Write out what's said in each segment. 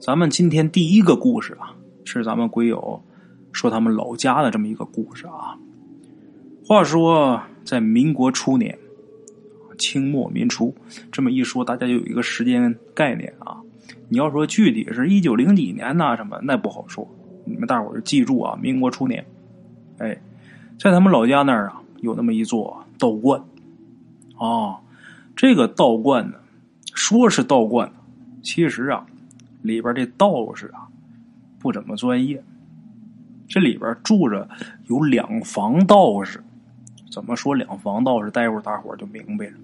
咱们今天第一个故事啊，是咱们鬼友说他们老家的这么一个故事啊。话说在民国初年，清末民初，这么一说，大家就有一个时间概念啊。你要说具体是一九零几年呐，什么那不好说。你们大伙儿记住啊，民国初年，哎，在他们老家那儿啊，有那么一座道观啊。这个道观呢，说是道观，其实啊，里边这道士啊不怎么专业。这里边住着有两房道士，怎么说两房道士？待会儿大伙儿就明白了。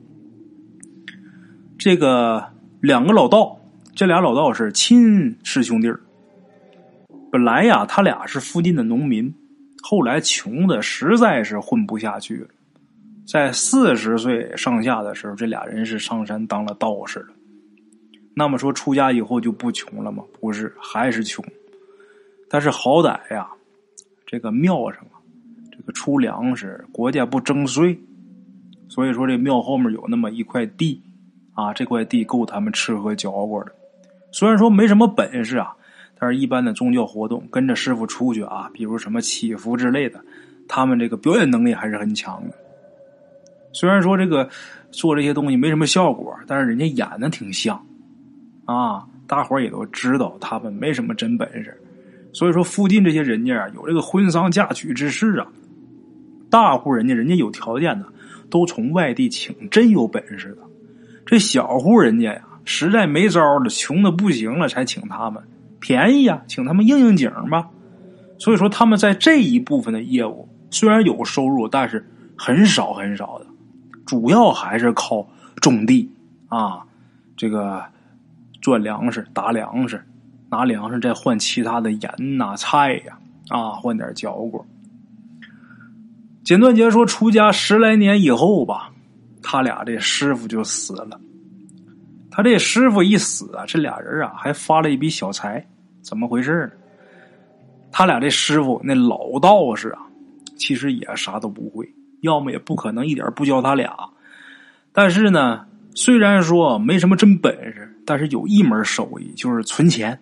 这个两个老道。这俩老道是亲师兄弟。本来呀，他俩是附近的农民，后来穷的实在是混不下去了，在四十岁上下的时候，这俩人是上山当了道士了。那么说出家以后就不穷了吗？不是，还是穷。但是好歹呀，这个庙上啊，这个出粮食，国家不征税，所以说这庙后面有那么一块地，啊，这块地够他们吃喝嚼过的。虽然说没什么本事啊，但是一般的宗教活动跟着师傅出去啊，比如什么祈福之类的，他们这个表演能力还是很强的。虽然说这个做这些东西没什么效果，但是人家演的挺像啊，大伙儿也都知道他们没什么真本事。所以说附近这些人家，有这个婚丧嫁娶之事啊，大户人家人家有条件的，都从外地请真有本事的。这小户人家呀。实在没招了，穷的不行了，才请他们便宜呀，请他们应应景吧。所以说，他们在这一部分的业务虽然有收入，但是很少很少的，主要还是靠种地啊，这个赚粮食、打粮食，拿粮食再换其他的盐呐、菜呀，啊，换点嚼果。简短截说，出家十来年以后吧，他俩这师傅就死了。他这师傅一死啊，这俩人啊还发了一笔小财，怎么回事呢？他俩这师傅那老道士啊，其实也啥都不会，要么也不可能一点不教他俩。但是呢，虽然说没什么真本事，但是有一门手艺就是存钱。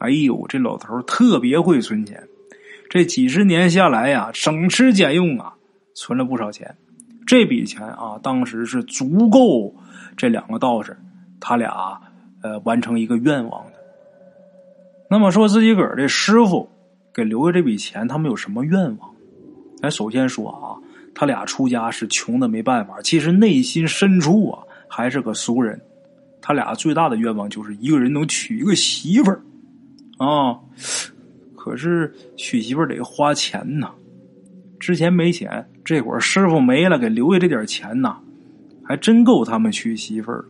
哎呦，这老头特别会存钱，这几十年下来呀，省吃俭用啊，存了不少钱。这笔钱啊，当时是足够这两个道士。他俩，呃，完成一个愿望的。那么说自己个儿的师傅给留下这笔钱，他们有什么愿望？咱首先说啊，他俩出家是穷的没办法，其实内心深处啊还是个俗人。他俩最大的愿望就是一个人能娶一个媳妇儿啊。可是娶媳妇儿得花钱呐，之前没钱，这会儿师傅没了，给留下这点钱呐，还真够他们娶媳妇儿。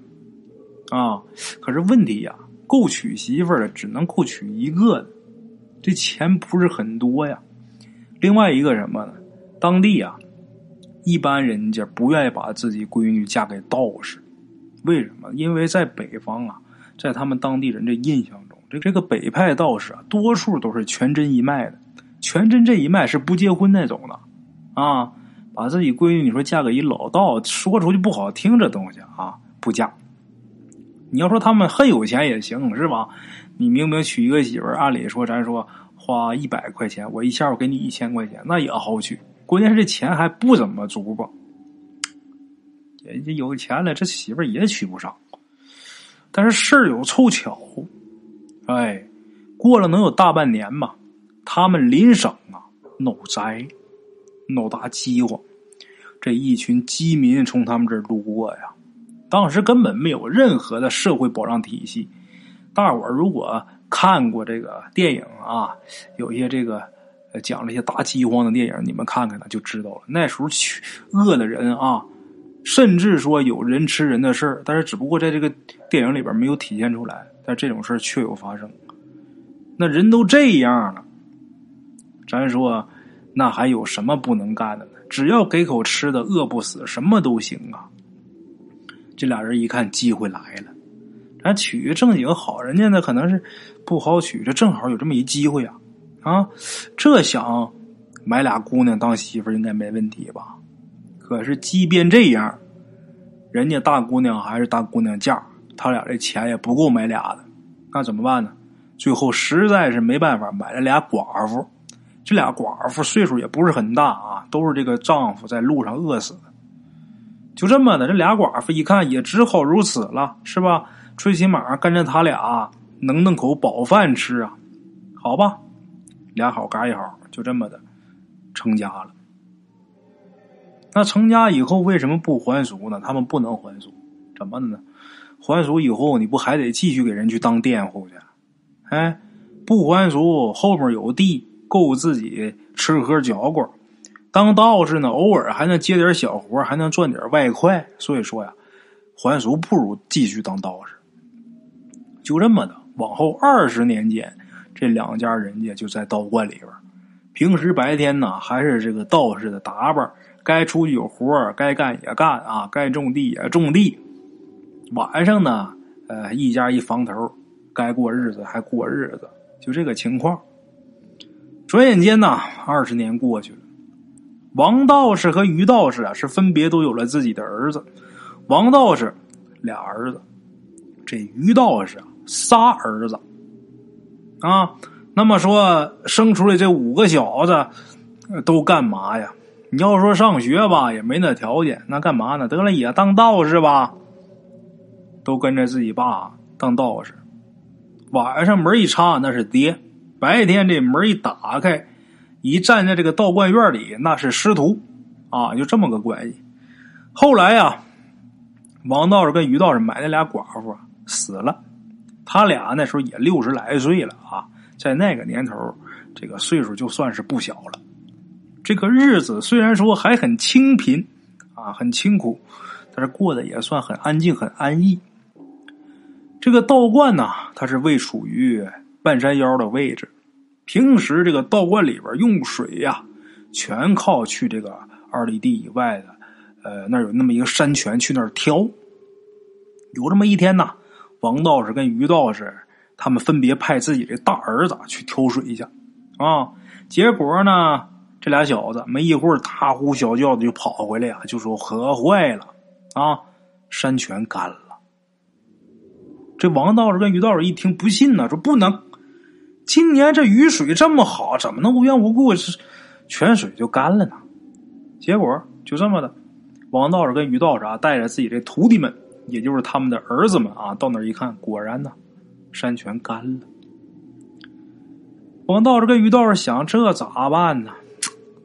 啊，可是问题呀，够娶媳妇儿的只能够娶一个，这钱不是很多呀。另外一个什么呢？当地啊，一般人家不愿意把自己闺女嫁给道士，为什么？因为在北方啊，在他们当地人这印象中，这这个北派道士啊，多数都是全真一脉的，全真这一脉是不结婚那种的啊。把自己闺女你说嫁给一老道，说出去不好听，这东西啊，不嫁。你要说他们很有钱也行，是吧？你明明娶一个媳妇，按理说咱说花一百块钱，我一下我给你一千块钱，那也好娶。关键是这钱还不怎么足吧？人家有钱了，这媳妇儿也娶不上。但是事儿有凑巧，哎，过了能有大半年吧，他们邻省啊闹灾，闹大饥荒，这一群饥民从他们这儿路过呀。当时根本没有任何的社会保障体系。大伙儿如果看过这个电影啊，有一些这个讲这些大饥荒的电影，你们看看呢就知道了。那时候去饿的人啊，甚至说有人吃人的事儿，但是只不过在这个电影里边没有体现出来。但这种事儿确有发生。那人都这样了，咱说那还有什么不能干的呢？只要给口吃的，饿不死，什么都行啊。这俩人一看机会来了，咱娶正经好人家，那可能是不好娶，这正好有这么一机会啊！啊，这想买俩姑娘当媳妇应该没问题吧？可是即便这样，人家大姑娘还是大姑娘价，他俩这钱也不够买俩的，那怎么办呢？最后实在是没办法，买了俩寡妇。这俩寡妇岁数也不是很大啊，都是这个丈夫在路上饿死的。就这么的，这俩寡妇一看也只好如此了，是吧？最起码跟着他俩能弄口饱饭吃啊。好吧，俩好嘎一好，就这么的成家了。那成家以后为什么不还俗呢？他们不能还俗，怎么的呢？还俗以后，你不还得继续给人去当佃户去？哎，不还俗，后面有地够自己吃喝嚼过。当道士呢，偶尔还能接点小活，还能赚点外快。所以说呀，还俗不如继续当道士。就这么的，往后二十年间，这两家人家就在道观里边。平时白天呢，还是这个道士的打扮，该出去有活该干也干啊，该种地也种地。晚上呢，呃，一家一房头，该过日子还过日子，就这个情况。转眼间呢，二十年过去了，王道士和于道士啊，是分别都有了自己的儿子。王道士俩儿子，这于道士啊，仨儿子啊。那么说，生出来这五个小子都干嘛呀？你要说上学吧，也没那条件，那干嘛呢？得了，也当道士吧。都跟着自己爸当道士，晚上门一插那是爹，白天这门一打开，一站在这个道观院里那是师徒，啊，就这么个关系。后来呀，王道士跟于道士买那俩寡妇死了，他俩那时候也六十来岁了啊，在那个年头，这个岁数就算是不小了。这个日子虽然说还很清贫啊，很清苦，但是过得也算很安静、很安逸。这个道观呢，它是位处于半山腰的位置。平时这个道观里边用水呀，全靠去这个二里地以外的，呃，那有那么一个山泉去那儿挑。有这么一天呢，王道士跟于道士他们分别派自己的大儿子去挑水去啊。结果呢，这俩小子没一会儿大呼小叫的就跑回来呀，就说喝坏了啊，山泉干了。这王道士跟于道士一听不信呢，说不能，今年这雨水这么好，怎么能无缘无故是泉水就干了呢？结果就这么的，王道士跟于道士啊带着自己的徒弟们，也就是他们的儿子们啊，到那一看，果然呢，山泉干了。王道士跟于道士想，这咋办呢？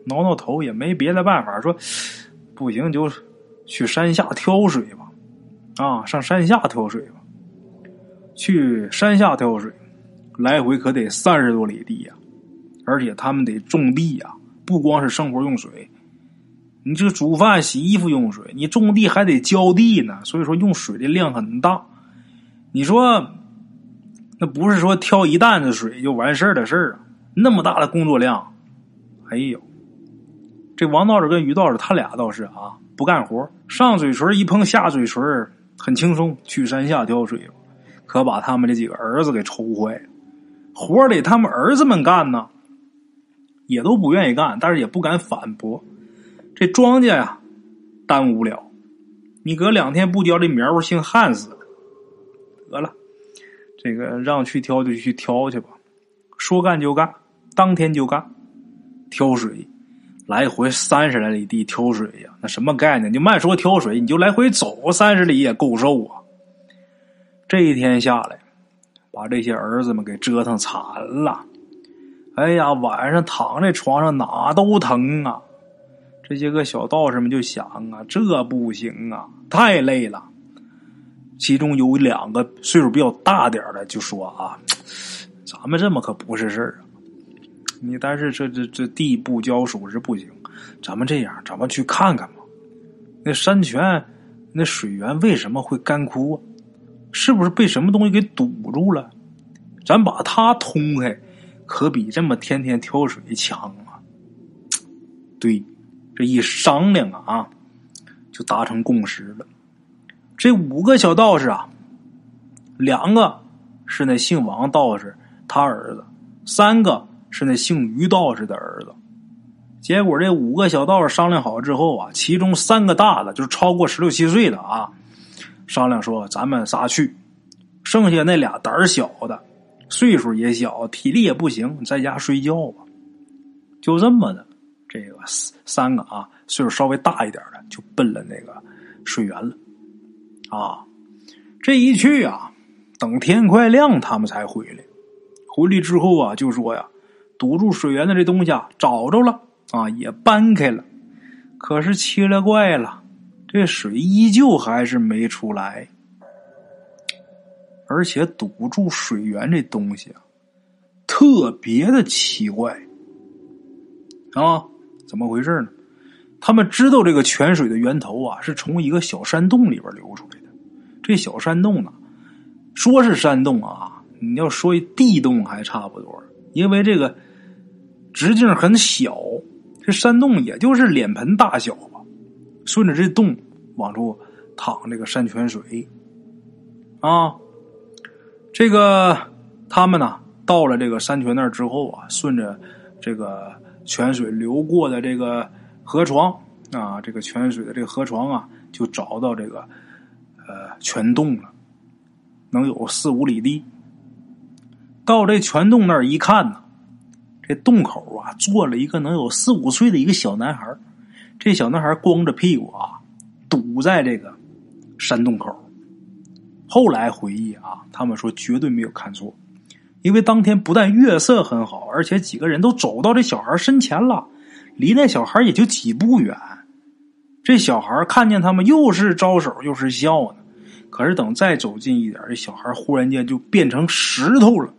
挠挠头也没别的办法，说不行就去山下挑水吧，啊，上山下挑水吧。去山下挑水，来回可得三十多里地呀，而且他们得种地呀，不光是生活用水，你这煮饭、洗衣服用水，你种地还得浇地呢，所以说用水的量很大。你说，那不是说挑一担子水就完事儿的事儿啊？那么大的工作量，哎呦，这王道士跟于道士他俩倒是啊，不干活，上嘴唇一碰下嘴唇，很轻松，去山下挑水。可把他们这几个儿子给愁坏了，活得他们儿子们干呢，也都不愿意干，但是也不敢反驳。这庄稼呀，耽误了，你隔两天不浇，这苗儿，姓旱死。得了，这个让去挑就去挑去吧，说干就干，当天就干。挑水，来回三十来里地挑水呀，那什么概念？就慢说挑水，你就来回走三十里也够受啊。这一天下来，把这些儿子们给折腾惨了。哎呀，晚上躺在床上哪都疼啊！这些个小道士们就想啊，这不行啊，太累了。其中有两个岁数比较大点的就说啊：“ 咱们这么可不是事儿啊！你但是这这这地不浇水是不行。咱们这样，咱们去看看吧。那山泉那水源为什么会干枯啊？”是不是被什么东西给堵住了？咱把它通开，可比这么天天挑水强啊！对，这一商量啊，就达成共识了。这五个小道士啊，两个是那姓王道士他儿子，三个是那姓于道士的儿子。结果这五个小道士商量好之后啊，其中三个大的就是超过十六七岁的啊。商量说：“咱们仨去，剩下那俩胆儿小的，岁数也小，体力也不行，在家睡觉吧。就这么的，这个三个啊，岁数稍微大一点的就奔了那个水源了。啊，这一去啊，等天快亮，他们才回来。回来之后啊，就说呀，堵住水源的这东西啊，找着了啊，也搬开了。可是奇了怪了，这水依旧还是没出来。而且堵住水源这东西啊，特别的奇怪啊！怎么回事呢？他们知道这个泉水的源头啊，是从一个小山洞里边流出来的。这小山洞呢，说是山洞啊，你要说地洞还差不多，因为这个直径很小，这山洞也就是脸盆大小吧。顺着这洞往出淌这个山泉水啊。这个他们呢，到了这个山泉那儿之后啊，顺着这个泉水流过的这个河床啊，这个泉水的这个河床啊，就找到这个呃泉洞了，能有四五里地。到这泉洞那儿一看呢，这洞口啊，坐了一个能有四五岁的一个小男孩这小男孩光着屁股啊，堵在这个山洞口。后来回忆啊，他们说绝对没有看错，因为当天不但月色很好，而且几个人都走到这小孩身前了，离那小孩也就几步远。这小孩看见他们，又是招手又是笑呢。可是等再走近一点，这小孩忽然间就变成石头了。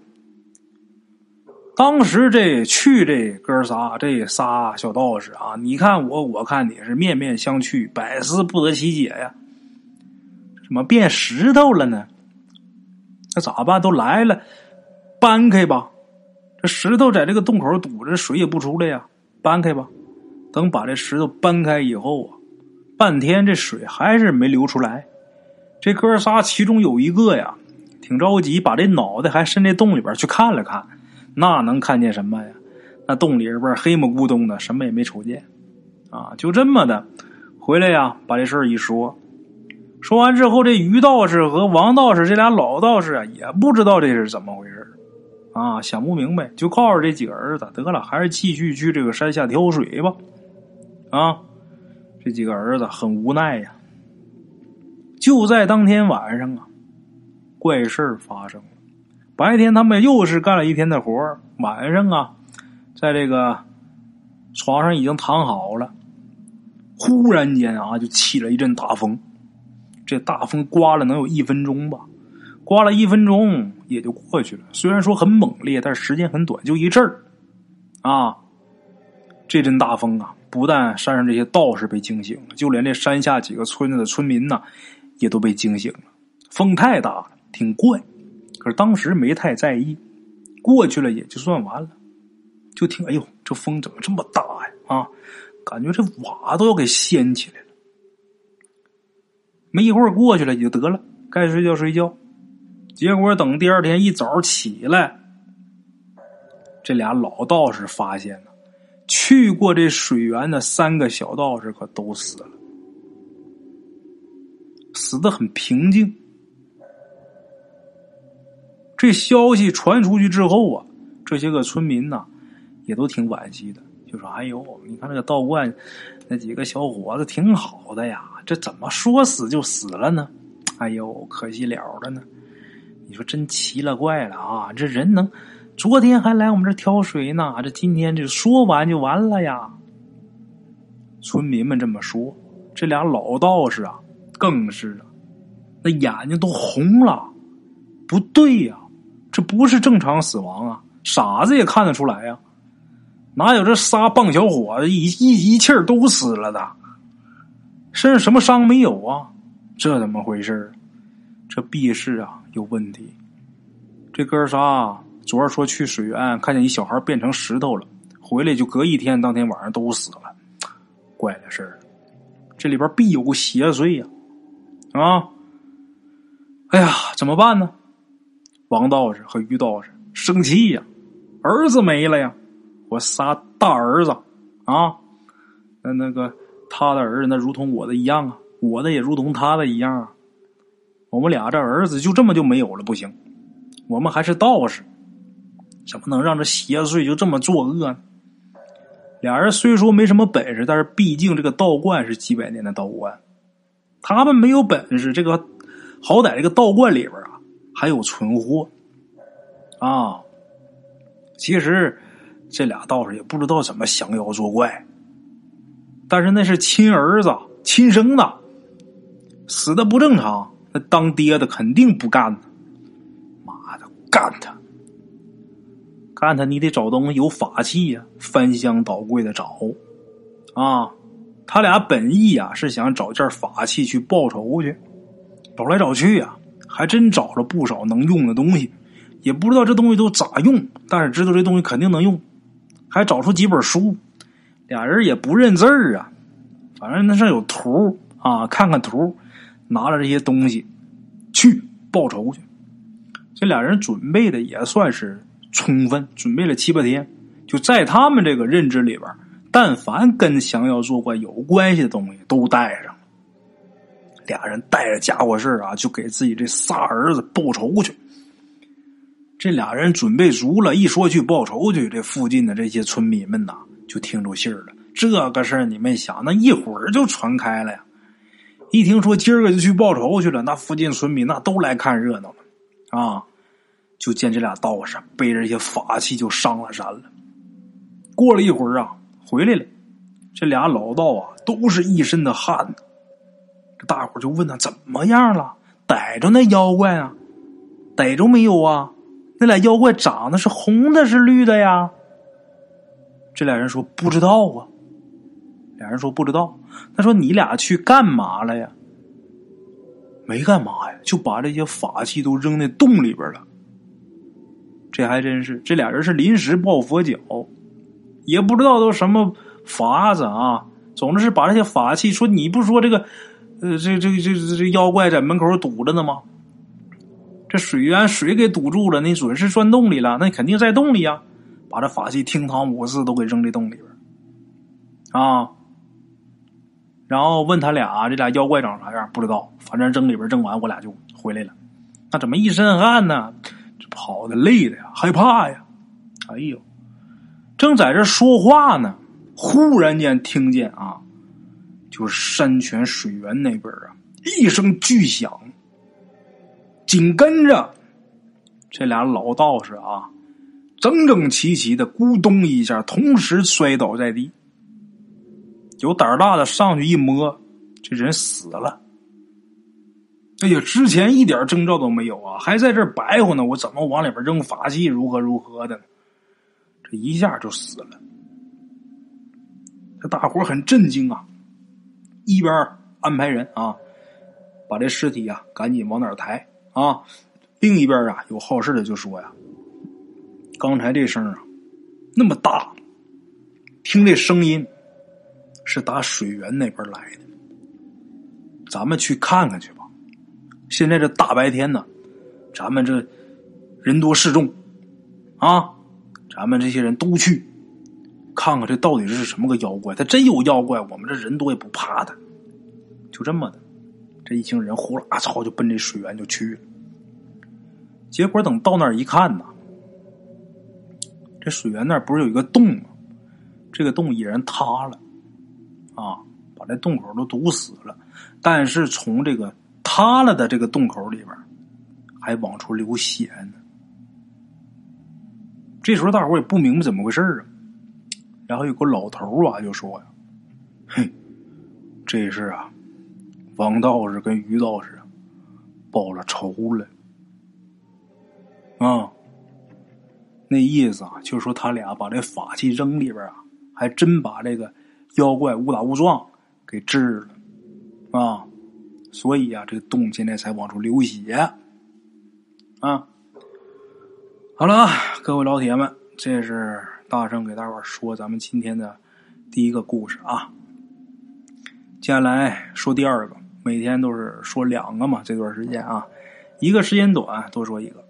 当时这去这哥仨，这仨小道士啊，你看我，我看你是面面相觑，百思不得其解呀。怎么变石头了呢？那咋办？都来了，搬开吧。这石头在这个洞口堵着，水也不出来呀。搬开吧。等把这石头搬开以后啊，半天这水还是没流出来。这哥仨其中有一个呀，挺着急，把这脑袋还伸这洞里边去看了看。那能看见什么呀？那洞里边黑么咕咚的，什么也没瞅见。啊，就这么的回来呀，把这事儿一说。说完之后，这于道士和王道士这俩老道士啊，也不知道这是怎么回事啊，想不明白，就告诉这几个儿子得了，还是继续去这个山下挑水吧。啊，这几个儿子很无奈呀。就在当天晚上啊，怪事发生了。白天他们又是干了一天的活晚上啊，在这个床上已经躺好了，忽然间啊，就起了一阵大风。这大风刮了能有一分钟吧，刮了一分钟也就过去了。虽然说很猛烈，但是时间很短，就一阵儿。啊，这阵大风啊，不但山上这些道士被惊醒了，就连这山下几个村子的村民呢，也都被惊醒了。风太大了，挺怪，可是当时没太在意，过去了也就算完了。就听，哎呦，这风怎么这么大呀？啊，感觉这瓦都要给掀起来了。没一会儿过去了也就得了，该睡觉睡觉。结果等第二天一早起来，这俩老道士发现了，去过这水源的三个小道士可都死了，死的很平静。这消息传出去之后啊，这些个村民呐，也都挺惋惜的，就说：“哎呦，你看那个道观那几个小伙子挺好的呀。”这怎么说死就死了呢？哎呦，可惜了了呢！你说真奇了怪了啊！这人能昨天还来我们这挑水呢，这今天就说完就完了呀？村民们这么说，这俩老道士啊，更是啊，那眼睛都红了。不对呀，这不是正常死亡啊！傻子也看得出来呀，哪有这仨棒小伙子一一一气儿都死了的？身上什么伤没有啊？这怎么回事这必是啊有问题。这哥仨昨儿说去水源，看见一小孩变成石头了，回来就隔一天，当天晚上都死了。怪了事儿，这里边必有邪祟呀！啊！哎呀，怎么办呢？王道士和于道士生气呀，儿子没了呀！我仨大儿子啊，那那个。他的儿子那如同我的一样啊，我的也如同他的一样啊。我们俩这儿子就这么就没有了，不行。我们还是道士怎么能让这邪祟就这么作恶呢？俩人虽说没什么本事，但是毕竟这个道观是几百年的道观，他们没有本事，这个好歹这个道观里边啊还有存货啊。其实这俩道士也不知道怎么降妖作怪，但是那是亲儿子亲生的，死的不正常，那当爹的肯定不干呢。妈的，干他！干他！你得找东西有法器呀，翻箱倒柜的找啊！他俩本意啊是想找件法器去报仇去，找来找去呀，还真找了不少能用的东西。也不知道这东西都咋用，但是知道这东西肯定能用，还找出几本书。俩人也不认字儿啊，反正那上有图啊，看看图，拿着这些东西去报仇去。这俩人准备的也算是。充分准备了七八天，就在他们这个认知里边，但凡跟降妖作怪有关系的东西都带上。俩人带着家伙事啊，就给自己这仨儿子报仇去。这俩人准备足了，一说去报仇去，这附近的这些村民们呐，就听着信儿了。这个事儿你们想，那一会儿就传开了呀。一听说今儿个就去报仇去了，那附近村民那都来看热闹了啊。就见这俩道士背着一些法器就上了山了。过了一会儿啊，回来了。这俩老道啊，都是一身的汗。这大伙就问他怎么样了？逮着那妖怪啊？逮着没有啊？那俩妖怪长得是红的，是绿的呀？这俩人说不知道啊。俩人说不知道。他说你俩去干嘛了呀？没干嘛呀，就把这些法器都扔那洞里边了。这还真是，这俩人是临时抱佛脚，也不知道都什么法子啊。总之是把这些法器说，你不说这个，呃，这这这这这妖怪在门口堵着呢吗？这水源水给堵住了，那准是钻洞里了，那肯定在洞里呀。把这法器厅堂五四都给扔这洞里边啊。然后问他俩，这俩妖怪长啥样？不知道，反正扔里边扔完，我俩就回来了。那怎么一身汗呢？这跑的累的呀，害怕呀！哎呦，正在这说话呢，忽然间听见啊，就是山泉水源那边啊，一声巨响，紧跟着这俩老道士啊，整整齐齐的咕咚一下，同时摔倒在地。有胆大的上去一摸，这人死了。哎呀，之前一点征兆都没有啊，还在这白活呢。我怎么往里边扔法器，如何如何的呢？这一下就死了。这大伙很震惊啊，一边安排人啊，把这尸体啊赶紧往哪抬啊。另一边啊，有好事的就说呀：“刚才这声啊那么大，听这声音是打水源那边来的，咱们去看看去吧。”现在这大白天呢，咱们这人多势众啊，咱们这些人都去看看这到底是什么个妖怪。他真有妖怪，我们这人多也不怕他。就这么的，这一行人呼啦操就奔这水源就去了。结果等到那儿一看呢，这水源那儿不是有一个洞吗？这个洞已然塌了啊，把这洞口都堵死了。但是从这个。塌了的这个洞口里边，还往出流血呢。这时候大伙也不明白怎么回事啊。然后有个老头啊就说呀：“嘿，这是啊，王道士跟于道士报了仇了。啊，那意思啊，就是说他俩把这法器扔里边啊，还真把这个妖怪误打误撞给治了啊。”所以啊，这个洞现在才往出流血啊！好了，各位老铁们，这是大声给大伙说咱们今天的第一个故事啊。接下来说第二个，每天都是说两个嘛，这段时间啊，一个时间短，多说一个。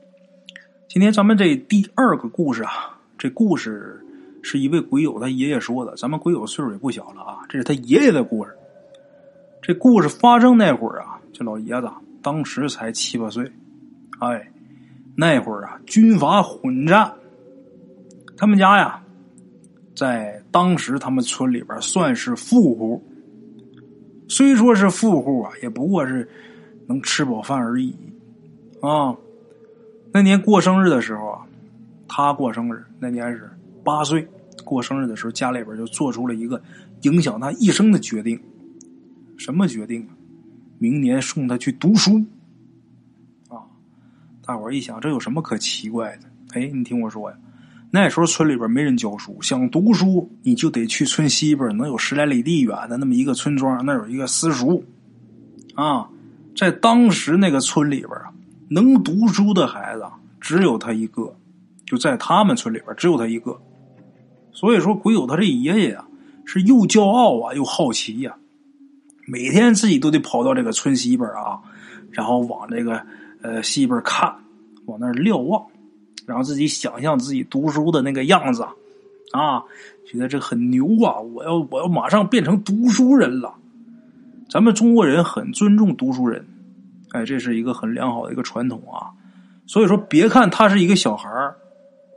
今天咱们这第二个故事啊，这故事是一位鬼友他爷爷说的，咱们鬼友岁数也不小了啊，这是他爷爷的故事。这故事发生那会儿啊，这老爷子当时才七八岁，哎，那会儿啊，军阀混战，他们家呀，在当时他们村里边算是富户。虽说是富户啊，也不过是能吃饱饭而已啊。那年过生日的时候啊，他过生日那年是八岁。过生日的时候，家里边就做出了一个影响他一生的决定。什么决定？明年送他去读书。啊！大伙一想，这有什么可奇怪的？哎，你听我说呀，那时候村里边没人教书，想读书你就得去村西边能有十来里地远的那么一个村庄，那有一个私塾。啊，在当时那个村里边啊，能读书的孩子只有他一个，就在他们村里边只有他一个。所以说，鬼友他这爷爷啊，是又骄傲啊，又好奇呀。每天自己都得跑到这个村西边啊，然后往这个呃西边看，往那瞭望，然后自己想象自己读书的那个样子啊，觉得这很牛啊！我要我要马上变成读书人了。咱们中国人很尊重读书人，哎，这是一个很良好的一个传统啊。所以说，别看他是一个小孩儿。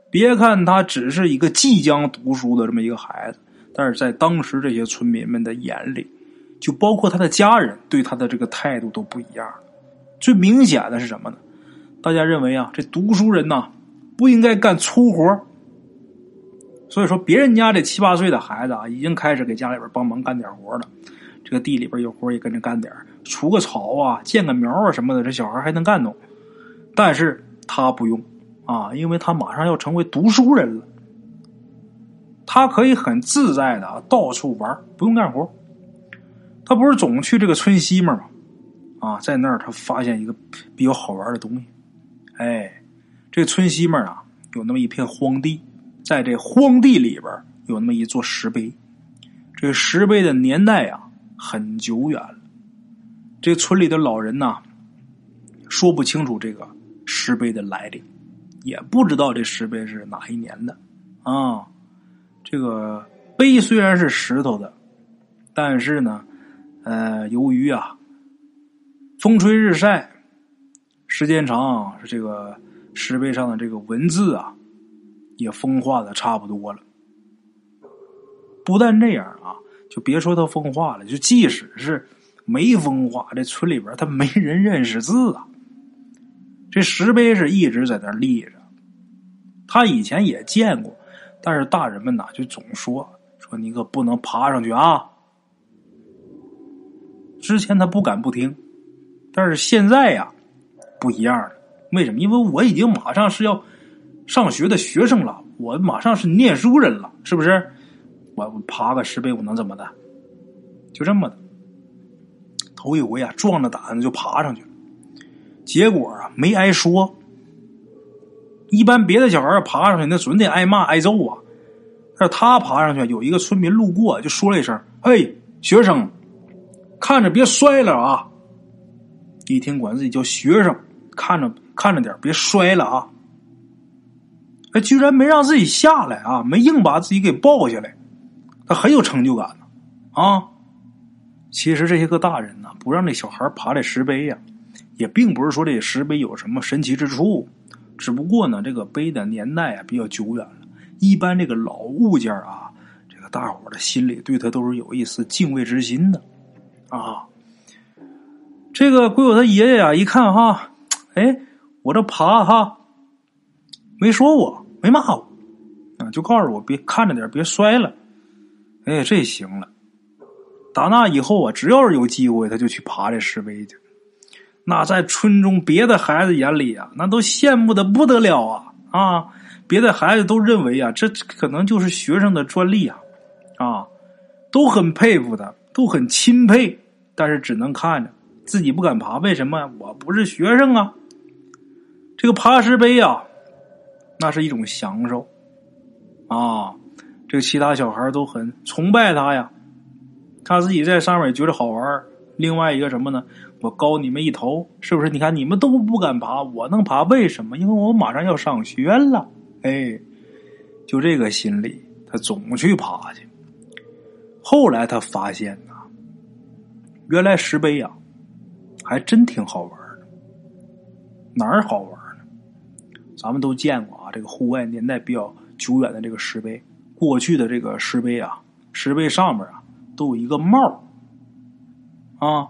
别看他只是一个即将读书的这么一个孩子，但是在当时这些村民们的眼里，就包括他的家人对他的这个态度都不一样。最明显的是什么呢？大家认为啊，这读书人呐不应该干粗活所以说别人家这七八岁的孩子啊，已经开始给家里边帮忙干点活了。这个地里边有活也跟着干点除个草啊、建个苗啊什么的，这小孩还能干动。但是他不用。啊，因为他马上要成为读书人了，他可以很自在的啊到处玩，不用干活。他不是总去这个村西面吗？啊，在那儿他发现一个比较好玩的东西。哎，这村西面啊有那么一片荒地，在这荒地里边有那么一座石碑。这石碑的年代啊很久远了，这村里的老人呐说不清楚这个石碑的来历。也不知道这石碑是哪一年的啊？这个碑虽然是石头的，但是呢，呃，由于啊风吹日晒，时间长，这个石碑上的这个文字啊也风化的差不多了。不但这样啊，就别说它风化了，就即使是没风化，这村里边他没人认识字啊。这石碑是一直在那立着，他以前也见过，但是大人们呐就总说说你可不能爬上去啊。之前他不敢不听，但是现在呀不一样了。为什么？因为我已经马上是要上学的学生了，我马上是念书人了，是不是？我爬个石碑，我能怎么的？就这么的，头一回啊，壮着胆子就爬上去了。结果啊，没挨说。一般别的小孩爬上去，那准得挨骂挨揍啊。但是他爬上去，有一个村民路过，就说了一声：“嘿，学生，看着别摔了啊！”一听管自己叫学生，看着看着点，别摔了啊！哎，居然没让自己下来啊，没硬把自己给抱下来，他很有成就感呢啊！其实这些个大人呢，不让这小孩爬这石碑呀。也并不是说这石碑有什么神奇之处，只不过呢，这个碑的年代啊比较久远了。一般这个老物件啊，这个大伙的心里对他都是有一丝敬畏之心的啊。这个鬼友他爷爷啊，一看哈，哎，我这爬哈，没说我，没骂我啊，就告诉我别看着点，别摔了。哎，这行了。打那以后啊，只要是有机会，他就去爬这石碑去。那在村中别的孩子眼里啊，那都羡慕的不得了啊啊！别的孩子都认为啊，这可能就是学生的专利啊啊，都很佩服他，都很钦佩，但是只能看着，自己不敢爬。为什么？我不是学生啊！这个爬石碑啊，那是一种享受啊！这个其他小孩都很崇拜他呀，他自己在上面也觉得好玩。另外一个什么呢？我高你们一头，是不是？你看你们都不敢爬，我能爬，为什么？因为我马上要上学了。哎，就这个心理，他总去爬去。后来他发现呐，原来石碑呀，还真挺好玩的。哪儿好玩？咱们都见过啊，这个户外年代比较久远的这个石碑。过去的这个石碑啊，石碑上面啊都有一个帽啊，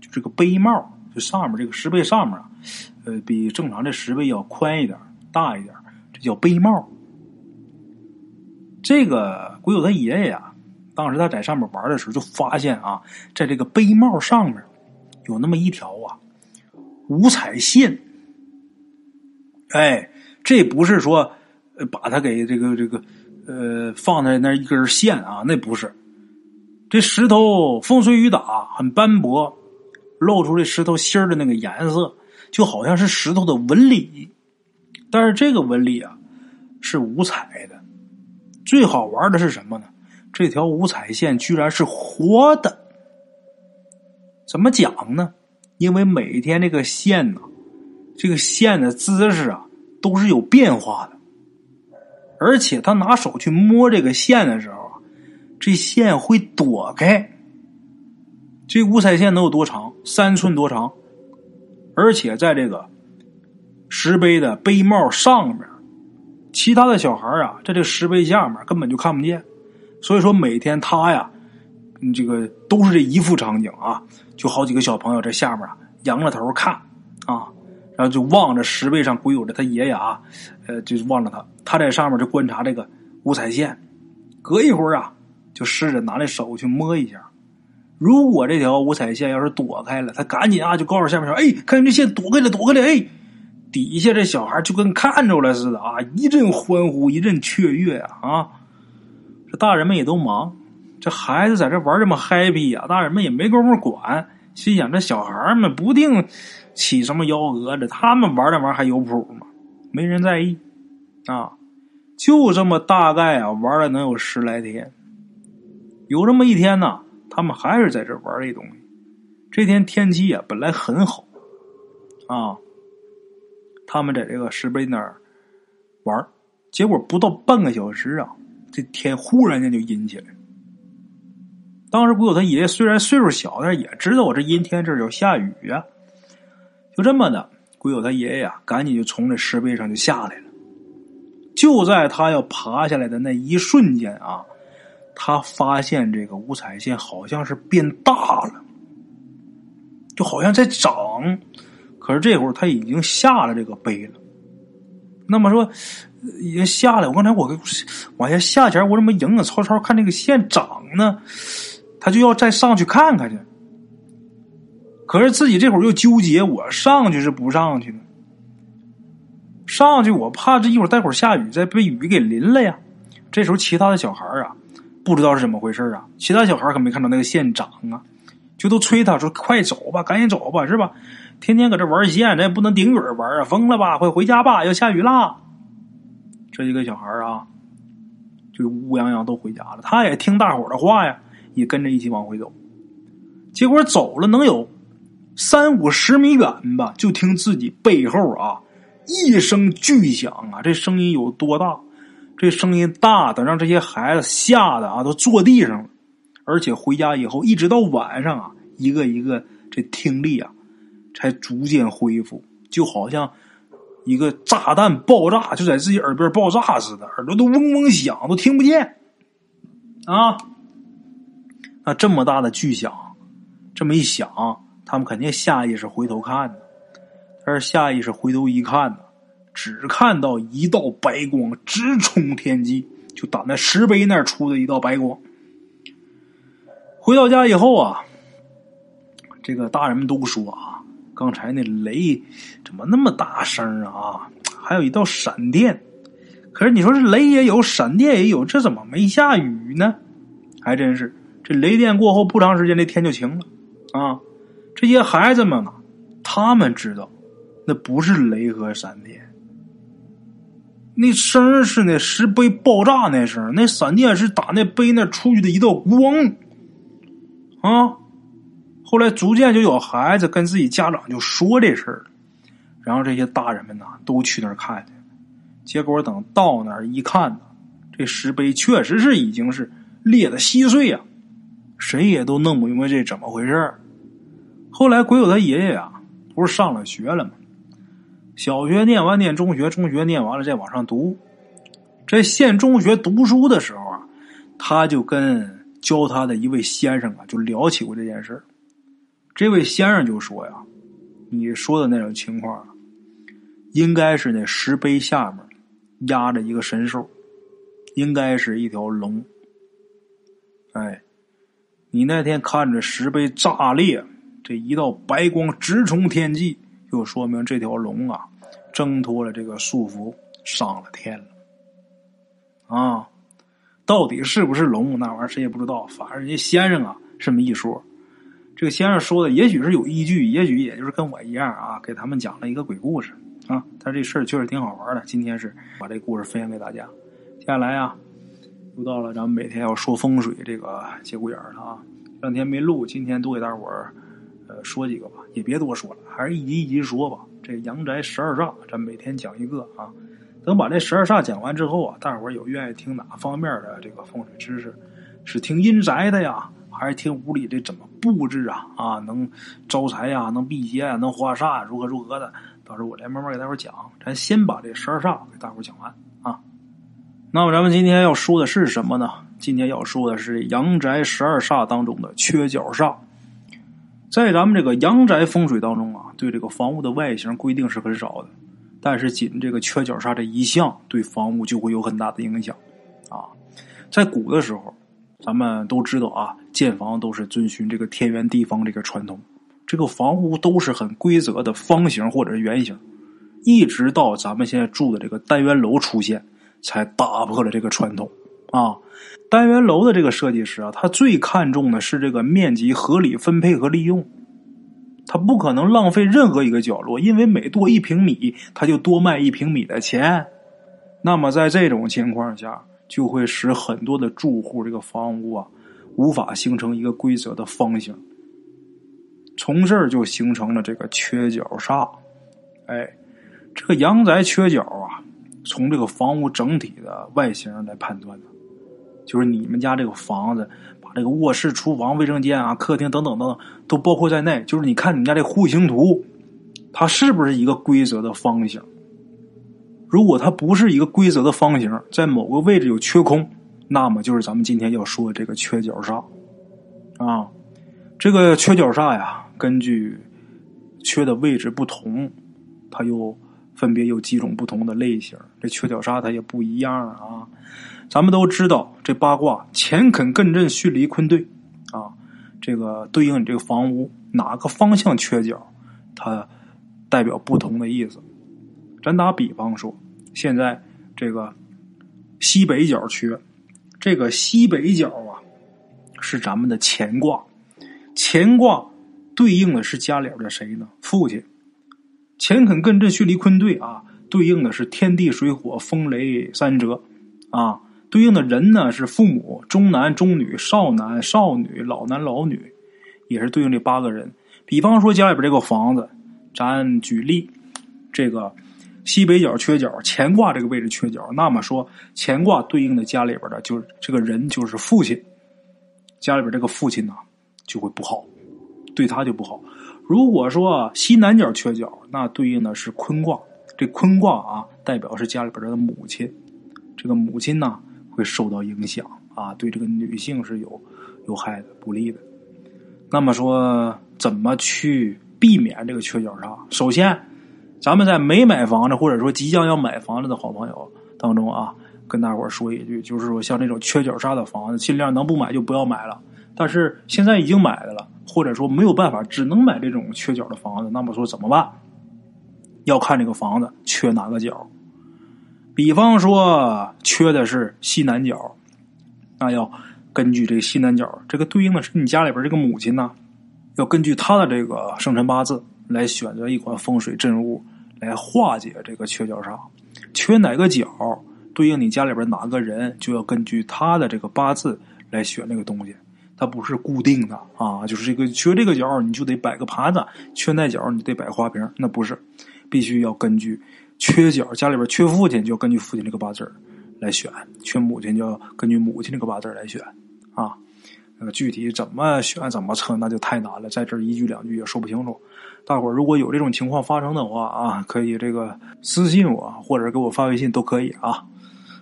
就这个碑帽，就上面这个石碑上面啊，呃，比正常的石碑要宽一点、大一点，这叫碑帽。这个鬼友他爷爷啊，当时他在上面玩的时候，就发现啊，在这个碑帽上面有那么一条啊五彩线。哎，这不是说把它给这个这个。呃，放在那一根线啊，那不是。这石头风吹雨打，很斑驳，露出这石头芯儿的那个颜色，就好像是石头的纹理。但是这个纹理啊，是五彩的。最好玩的是什么呢？这条五彩线居然是活的。怎么讲呢？因为每天这个线呢，这个线的姿势啊，都是有变化的。而且他拿手去摸这个线的时候啊，这线会躲开。这五彩线能有多长？三寸多长。而且在这个石碑的碑帽上面，其他的小孩啊，在这石碑下面根本就看不见。所以说，每天他呀，这个都是这一副场景啊，就好几个小朋友在下面啊仰着头看啊。然后就望着石碑上鬼友的他爷爷啊，呃，就是望着他，他在上面就观察这个五彩线，隔一会儿啊，就试着拿那手去摸一下。如果这条五彩线要是躲开了，他赶紧啊就告诉下面说：“哎，看见这线躲开了，躲开了！”哎，底下这小孩就跟看着了似的啊，一阵欢呼，一阵雀跃啊！这大人们也都忙，这孩子在这玩这么 happy 啊，大人们也没工夫管，心想这小孩们不定。起什么幺蛾子？他们玩那玩意还有谱吗？没人在意啊！就这么大概啊，玩了能有十来天。有这么一天呢，他们还是在这玩这东西。这天天气啊本来很好啊，他们在这个石碑那儿玩，结果不到半个小时啊，这天忽然间就阴起来。当时不有他爷爷虽然岁数小，但是也知道我这阴天这要下雨呀。就这么的，鬼友他爷爷啊，赶紧就从这石碑上就下来了。就在他要爬下来的那一瞬间啊，他发现这个五彩线好像是变大了，就好像在长。可是这会儿他已经下了这个碑了。那么说，已经下来，我刚才我往下下前，我怎么影影绰绰看这个线长呢？他就要再上去看看去。可是自己这会儿又纠结，我上去是不上去呢？上去我怕这一会儿待会儿下雨再被雨给淋了呀。这时候其他的小孩啊，不知道是怎么回事啊。其他小孩可没看到那个线长啊，就都催他说：“快走吧，赶紧走吧，是吧？天天搁这玩线，咱也不能顶雨玩啊，疯了吧？快回家吧，要下雨啦！”这几个小孩啊，就乌泱泱都回家了。他也听大伙的话呀，也跟着一起往回走。结果走了能有。三五十米远吧，就听自己背后啊一声巨响啊！这声音有多大？这声音大的让这些孩子吓得啊都坐地上了。而且回家以后，一直到晚上啊，一个一个这听力啊才逐渐恢复，就好像一个炸弹爆炸就在自己耳边爆炸似的，耳朵都嗡嗡响，都听不见啊！那这么大的巨响，这么一响。他们肯定下意识回头看呢，但是下意识回头一看呢，只看到一道白光直冲天际，就打那石碑那儿出的一道白光。回到家以后啊，这个大人们都说啊，刚才那雷怎么那么大声啊？还有一道闪电，可是你说这雷也有，闪电也有，这怎么没下雨呢？还真是，这雷电过后不长时间，这天就晴了啊。这些孩子们啊，他们知道，那不是雷和闪电，那声是那石碑爆炸那声，那闪电是打那碑那出去的一道光。啊。后来逐渐就有孩子跟自己家长就说这事儿，然后这些大人们呐都去那儿看去，结果等到那儿一看呢，这石碑确实是已经是裂的稀碎呀，谁也都弄不明白这怎么回事儿。后来，鬼友他爷爷呀，不是上了学了吗？小学念完念中学，中学念完了再往上读。在县中学读书的时候啊，他就跟教他的一位先生啊，就聊起过这件事这位先生就说呀：“你说的那种情况，应该是那石碑下面压着一个神兽，应该是一条龙。哎，你那天看着石碑炸裂，这一道白光直冲天际，就说明这条龙啊，挣脱了这个束缚，上了天了。”啊，到底是不是龙？那玩意儿谁也不知道。反正人家先生啊，这么一说，这个先生说的也许是有依据，也许也就是跟我一样啊，给他们讲了一个鬼故事啊。但这事儿确实挺好玩的。今天是把这故事分享给大家。接下来啊，又到了咱们每天要说风水这个节骨眼了啊。两天没录，今天多给大伙儿说几个吧，也别多说了，还是一集一集说吧。这阳宅十二煞，咱每天讲一个啊。等把这十二煞讲完之后啊，大伙儿有愿意听哪方面的这个风水知识？是听阴宅的呀，还是听屋里这怎么布置啊？啊，能招财呀，能辟邪啊，能化煞，如何如何的？到时候我再慢慢给大伙儿讲。咱先把这十二煞给大伙儿讲完啊。那么咱们今天要说的是什么呢？今天要说的是阳宅十二煞当中的缺角煞。在咱们这个阳宅风水当中啊，对这个房屋的外形规定是很少的。但是，仅这个缺角煞这一项，对房屋就会有很大的影响，啊，在古的时候，咱们都知道啊，建房都是遵循这个天圆地方这个传统，这个房屋都是很规则的方形或者是圆形，一直到咱们现在住的这个单元楼出现，才打破了这个传统，啊，单元楼的这个设计师啊，他最看重的是这个面积合理分配和利用。他不可能浪费任何一个角落，因为每多一平米，他就多卖一平米的钱。那么在这种情况下，就会使很多的住户这个房屋啊，无法形成一个规则的方形，从这儿就形成了这个缺角煞。哎，这个阳宅缺角啊，从这个房屋整体的外形来判断的，就是你们家这个房子。把这个卧室、厨房、卫生间啊、客厅等等等等，都包括在内。就是你看你们家这户型图，它是不是一个规则的方形？如果它不是一个规则的方形，在某个位置有缺空，那么就是咱们今天要说的这个缺角煞啊。这个缺角煞呀，根据缺的位置不同，它又分别有几种不同的类型。这缺角煞它也不一样啊。咱们都知道，这八卦乾坎艮震巽离坤兑，啊，这个对应你这个房屋哪个方向缺角，它代表不同的意思。咱打比方说，现在这个西北角缺，这个西北角啊是咱们的乾卦，乾卦对应的是家里边的谁呢？父亲。乾坎艮震巽离坤兑啊，对应的是天地水火风雷三折，啊。对应的人呢是父母、中男、中女、少男、少女、老男、老女，也是对应这八个人。比方说家里边这个房子，咱举例，这个西北角缺角，乾卦这个位置缺角，那么说乾卦对应的家里边的，就是这个人就是父亲，家里边这个父亲呢就会不好，对他就不好。如果说西南角缺角，那对应的是坤卦，这坤卦啊代表是家里边的母亲，这个母亲呢。会受到影响啊，对这个女性是有有害的、不利的。那么说，怎么去避免这个缺角煞？首先，咱们在没买房子或者说即将要买房子的好朋友当中啊，跟大伙说一句，就是说像这种缺角煞的房子，尽量能不买就不要买了。但是现在已经买的了，或者说没有办法，只能买这种缺角的房子，那么说怎么办？要看这个房子缺哪个角。比方说，缺的是西南角，那要根据这个西南角，这个对应的是你家里边这个母亲呢，要根据他的这个生辰八字来选择一款风水镇物来化解这个缺角煞。缺哪个角，对应你家里边哪个人，就要根据他的这个八字来选这个东西。它不是固定的啊，就是这个缺这个角，你就得摆个盘子；缺那角，你得摆花瓶。那不是，必须要根据。缺角，家里边缺父亲，就要根据父亲这个八字来选；缺母亲，就要根据母亲这个八字来选。啊，那个具体怎么选、怎么测，那就太难了，在这一句两句也说不清楚。大伙儿如果有这种情况发生的话啊，可以这个私信我，或者给我发微信都可以啊。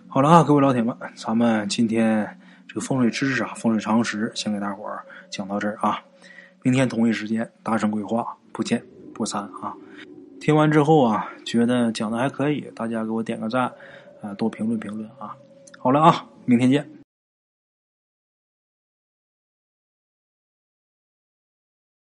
好了啊，各位老铁们，咱们今天这个风水知识啊，风水常识，先给大伙儿讲到这儿啊。明天同一时间，大成规划，不见不散啊！听完之后啊，觉得讲的还可以，大家给我点个赞，啊，多评论评论啊！好了啊，明天见。